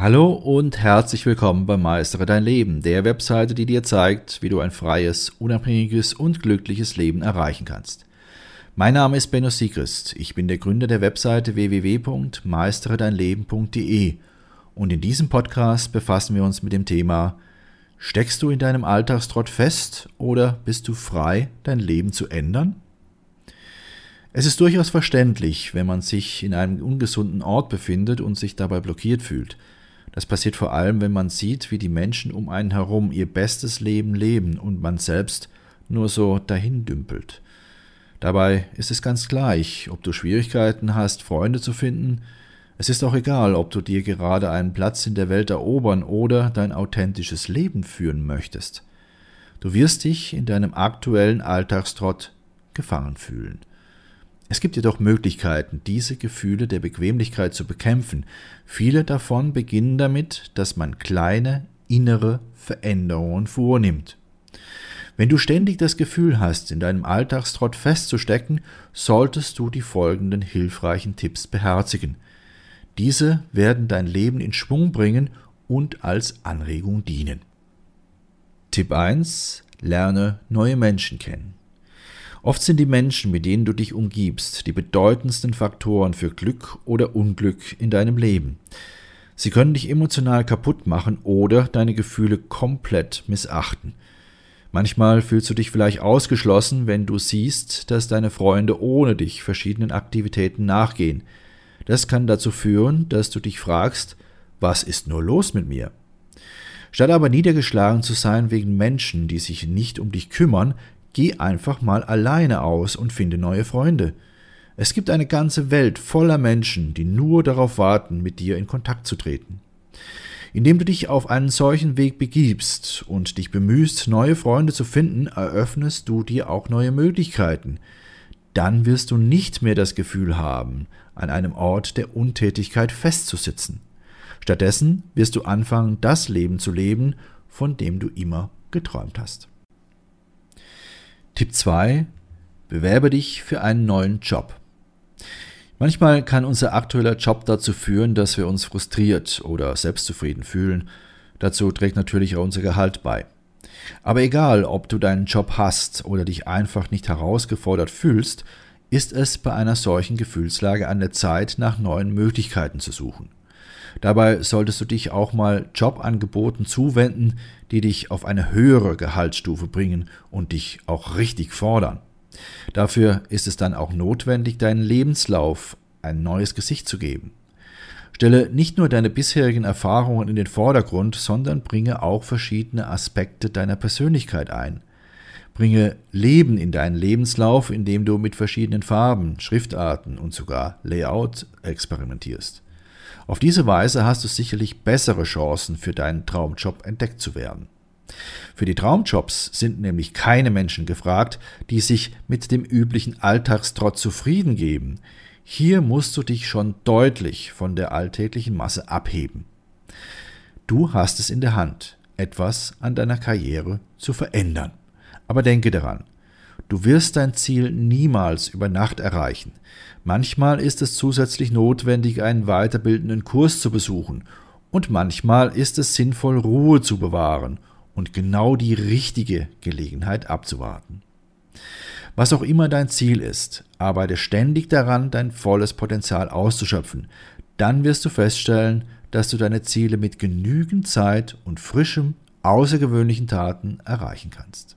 Hallo und herzlich willkommen bei Meistere dein Leben, der Webseite, die dir zeigt, wie du ein freies, unabhängiges und glückliches Leben erreichen kannst. Mein Name ist Benno Siegrist. Ich bin der Gründer der Webseite www.meisteredeinleben.de und in diesem Podcast befassen wir uns mit dem Thema Steckst du in deinem Alltagstrott fest oder bist du frei, dein Leben zu ändern? Es ist durchaus verständlich, wenn man sich in einem ungesunden Ort befindet und sich dabei blockiert fühlt. Das passiert vor allem, wenn man sieht, wie die Menschen um einen herum ihr bestes Leben leben und man selbst nur so dahin dümpelt. Dabei ist es ganz gleich, ob du Schwierigkeiten hast, Freunde zu finden, es ist auch egal, ob du dir gerade einen Platz in der Welt erobern oder dein authentisches Leben führen möchtest. Du wirst dich in deinem aktuellen Alltagstrott gefangen fühlen. Es gibt jedoch Möglichkeiten, diese Gefühle der Bequemlichkeit zu bekämpfen. Viele davon beginnen damit, dass man kleine innere Veränderungen vornimmt. Wenn du ständig das Gefühl hast, in deinem Alltagstrott festzustecken, solltest du die folgenden hilfreichen Tipps beherzigen. Diese werden dein Leben in Schwung bringen und als Anregung dienen. Tipp 1. Lerne neue Menschen kennen. Oft sind die Menschen, mit denen du dich umgibst, die bedeutendsten Faktoren für Glück oder Unglück in deinem Leben. Sie können dich emotional kaputt machen oder deine Gefühle komplett missachten. Manchmal fühlst du dich vielleicht ausgeschlossen, wenn du siehst, dass deine Freunde ohne dich verschiedenen Aktivitäten nachgehen. Das kann dazu führen, dass du dich fragst, was ist nur los mit mir? Statt aber niedergeschlagen zu sein wegen Menschen, die sich nicht um dich kümmern, geh einfach mal alleine aus und finde neue Freunde. Es gibt eine ganze Welt voller Menschen, die nur darauf warten, mit dir in Kontakt zu treten. Indem du dich auf einen solchen Weg begibst und dich bemühst, neue Freunde zu finden, eröffnest du dir auch neue Möglichkeiten. Dann wirst du nicht mehr das Gefühl haben, an einem Ort der Untätigkeit festzusitzen. Stattdessen wirst du anfangen, das Leben zu leben, von dem du immer geträumt hast. Tipp 2. Bewerbe dich für einen neuen Job. Manchmal kann unser aktueller Job dazu führen, dass wir uns frustriert oder selbstzufrieden fühlen. Dazu trägt natürlich auch unser Gehalt bei. Aber egal, ob du deinen Job hast oder dich einfach nicht herausgefordert fühlst, ist es bei einer solchen Gefühlslage an der Zeit, nach neuen Möglichkeiten zu suchen. Dabei solltest du dich auch mal Jobangeboten zuwenden, die dich auf eine höhere Gehaltsstufe bringen und dich auch richtig fordern. Dafür ist es dann auch notwendig, deinen Lebenslauf ein neues Gesicht zu geben. Stelle nicht nur deine bisherigen Erfahrungen in den Vordergrund, sondern bringe auch verschiedene Aspekte deiner Persönlichkeit ein. Bringe Leben in deinen Lebenslauf, indem du mit verschiedenen Farben, Schriftarten und sogar Layout experimentierst. Auf diese Weise hast du sicherlich bessere Chancen, für deinen Traumjob entdeckt zu werden. Für die Traumjobs sind nämlich keine Menschen gefragt, die sich mit dem üblichen Alltagstrott zufrieden geben. Hier musst du dich schon deutlich von der alltäglichen Masse abheben. Du hast es in der Hand, etwas an deiner Karriere zu verändern. Aber denke daran, du wirst dein Ziel niemals über Nacht erreichen. Manchmal ist es zusätzlich notwendig, einen weiterbildenden Kurs zu besuchen, und manchmal ist es sinnvoll, Ruhe zu bewahren und genau die richtige Gelegenheit abzuwarten. Was auch immer dein Ziel ist, arbeite ständig daran, dein volles Potenzial auszuschöpfen. Dann wirst du feststellen, dass du deine Ziele mit genügend Zeit und frischem, außergewöhnlichen Taten erreichen kannst.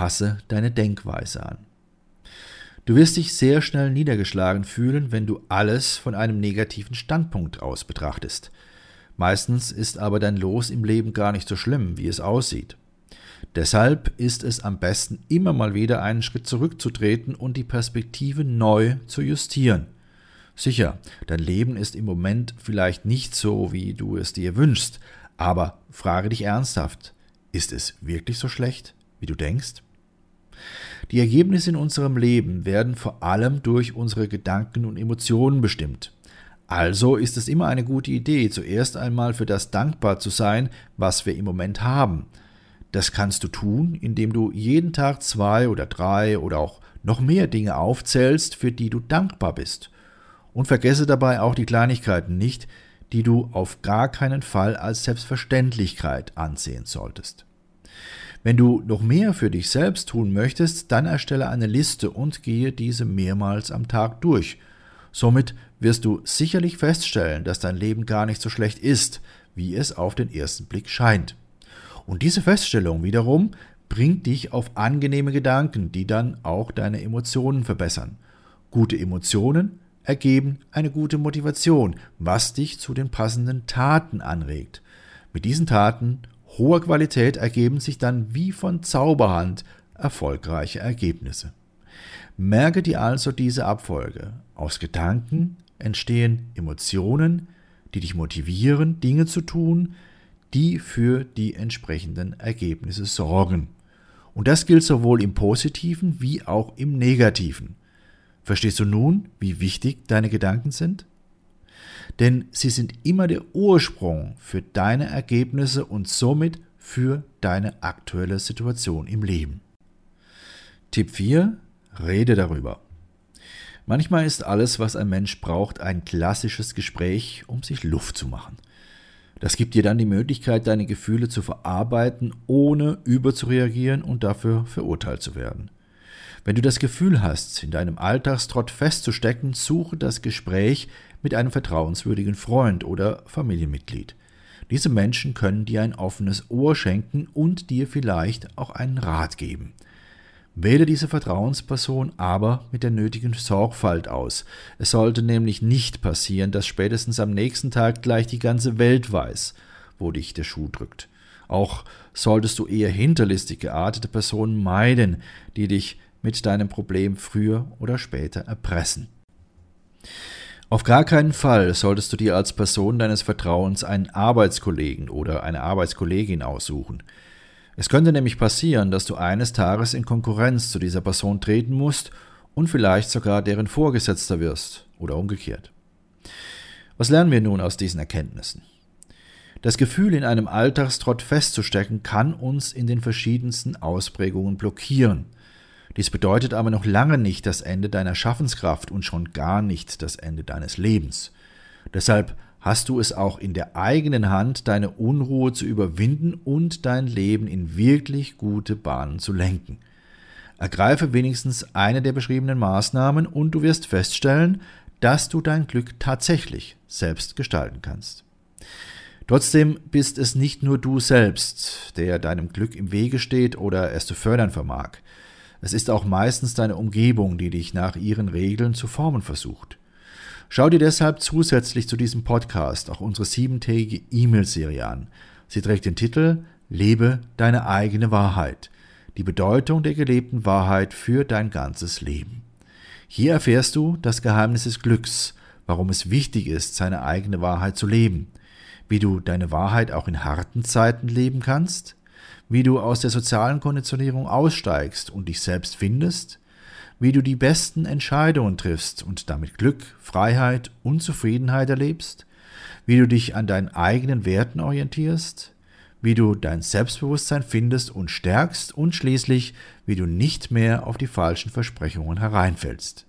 passe deine Denkweise an. Du wirst dich sehr schnell niedergeschlagen fühlen, wenn du alles von einem negativen Standpunkt aus betrachtest. Meistens ist aber dein Los im Leben gar nicht so schlimm, wie es aussieht. Deshalb ist es am besten, immer mal wieder einen Schritt zurückzutreten und die Perspektive neu zu justieren. Sicher, dein Leben ist im Moment vielleicht nicht so, wie du es dir wünschst, aber frage dich ernsthaft, ist es wirklich so schlecht, wie du denkst? Die Ergebnisse in unserem Leben werden vor allem durch unsere Gedanken und Emotionen bestimmt. Also ist es immer eine gute Idee, zuerst einmal für das dankbar zu sein, was wir im Moment haben. Das kannst du tun, indem du jeden Tag zwei oder drei oder auch noch mehr Dinge aufzählst, für die du dankbar bist. Und vergesse dabei auch die Kleinigkeiten nicht, die du auf gar keinen Fall als Selbstverständlichkeit ansehen solltest. Wenn du noch mehr für dich selbst tun möchtest, dann erstelle eine Liste und gehe diese mehrmals am Tag durch. Somit wirst du sicherlich feststellen, dass dein Leben gar nicht so schlecht ist, wie es auf den ersten Blick scheint. Und diese Feststellung wiederum bringt dich auf angenehme Gedanken, die dann auch deine Emotionen verbessern. Gute Emotionen ergeben eine gute Motivation, was dich zu den passenden Taten anregt. Mit diesen Taten hoher Qualität ergeben sich dann wie von Zauberhand erfolgreiche Ergebnisse. Merke dir also diese Abfolge. Aus Gedanken entstehen Emotionen, die dich motivieren, Dinge zu tun, die für die entsprechenden Ergebnisse sorgen. Und das gilt sowohl im positiven wie auch im negativen. Verstehst du nun, wie wichtig deine Gedanken sind? Denn sie sind immer der Ursprung für deine Ergebnisse und somit für deine aktuelle Situation im Leben. Tipp 4. Rede darüber. Manchmal ist alles, was ein Mensch braucht, ein klassisches Gespräch, um sich Luft zu machen. Das gibt dir dann die Möglichkeit, deine Gefühle zu verarbeiten, ohne überzureagieren und dafür verurteilt zu werden. Wenn du das Gefühl hast, in deinem Alltagstrott festzustecken, suche das Gespräch mit einem vertrauenswürdigen Freund oder Familienmitglied. Diese Menschen können dir ein offenes Ohr schenken und dir vielleicht auch einen Rat geben. Wähle diese Vertrauensperson aber mit der nötigen Sorgfalt aus. Es sollte nämlich nicht passieren, dass spätestens am nächsten Tag gleich die ganze Welt weiß, wo dich der Schuh drückt. Auch solltest du eher hinterlistig geartete Personen meiden, die dich mit deinem Problem früher oder später erpressen. Auf gar keinen Fall solltest du dir als Person deines Vertrauens einen Arbeitskollegen oder eine Arbeitskollegin aussuchen. Es könnte nämlich passieren, dass du eines Tages in Konkurrenz zu dieser Person treten musst und vielleicht sogar deren Vorgesetzter wirst oder umgekehrt. Was lernen wir nun aus diesen Erkenntnissen? Das Gefühl, in einem Alltagstrott festzustecken, kann uns in den verschiedensten Ausprägungen blockieren – dies bedeutet aber noch lange nicht das Ende deiner Schaffenskraft und schon gar nicht das Ende deines Lebens. Deshalb hast du es auch in der eigenen Hand, deine Unruhe zu überwinden und dein Leben in wirklich gute Bahnen zu lenken. Ergreife wenigstens eine der beschriebenen Maßnahmen und du wirst feststellen, dass du dein Glück tatsächlich selbst gestalten kannst. Trotzdem bist es nicht nur du selbst, der deinem Glück im Wege steht oder es zu fördern vermag. Es ist auch meistens deine Umgebung, die dich nach ihren Regeln zu formen versucht. Schau dir deshalb zusätzlich zu diesem Podcast auch unsere siebentägige E-Mail-Serie an. Sie trägt den Titel Lebe deine eigene Wahrheit. Die Bedeutung der gelebten Wahrheit für dein ganzes Leben. Hier erfährst du das Geheimnis des Glücks, warum es wichtig ist, seine eigene Wahrheit zu leben, wie du deine Wahrheit auch in harten Zeiten leben kannst, wie du aus der sozialen Konditionierung aussteigst und dich selbst findest, wie du die besten Entscheidungen triffst und damit Glück, Freiheit und Zufriedenheit erlebst, wie du dich an deinen eigenen Werten orientierst, wie du dein Selbstbewusstsein findest und stärkst und schließlich, wie du nicht mehr auf die falschen Versprechungen hereinfällst.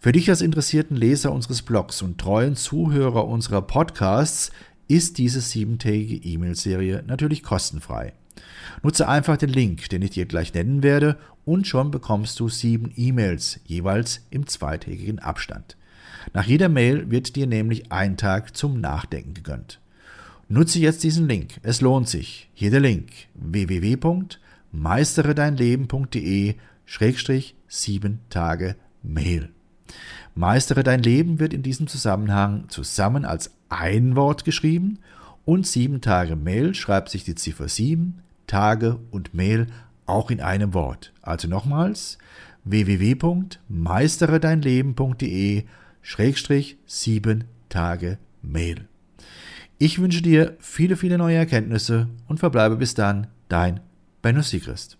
Für dich als interessierten Leser unseres Blogs und treuen Zuhörer unserer Podcasts ist diese siebentägige E-Mail-Serie natürlich kostenfrei. Nutze einfach den Link, den ich dir gleich nennen werde, und schon bekommst du sieben E-Mails, jeweils im zweitägigen Abstand. Nach jeder Mail wird dir nämlich ein Tag zum Nachdenken gegönnt. Nutze jetzt diesen Link, es lohnt sich. Hier der Link www.meisteredeinleben.de Schrägstrich sieben Tage Mail. Meistere dein Leben wird in diesem Zusammenhang zusammen als ein Wort geschrieben und sieben Tage Mail schreibt sich die Ziffer 7 Tage und Mail auch in einem Wort. Also nochmals www.meisteredeinleben.de Schrägstrich 7 Tage Mail. Ich wünsche dir viele, viele neue Erkenntnisse und verbleibe bis dann dein Benno Siegrist.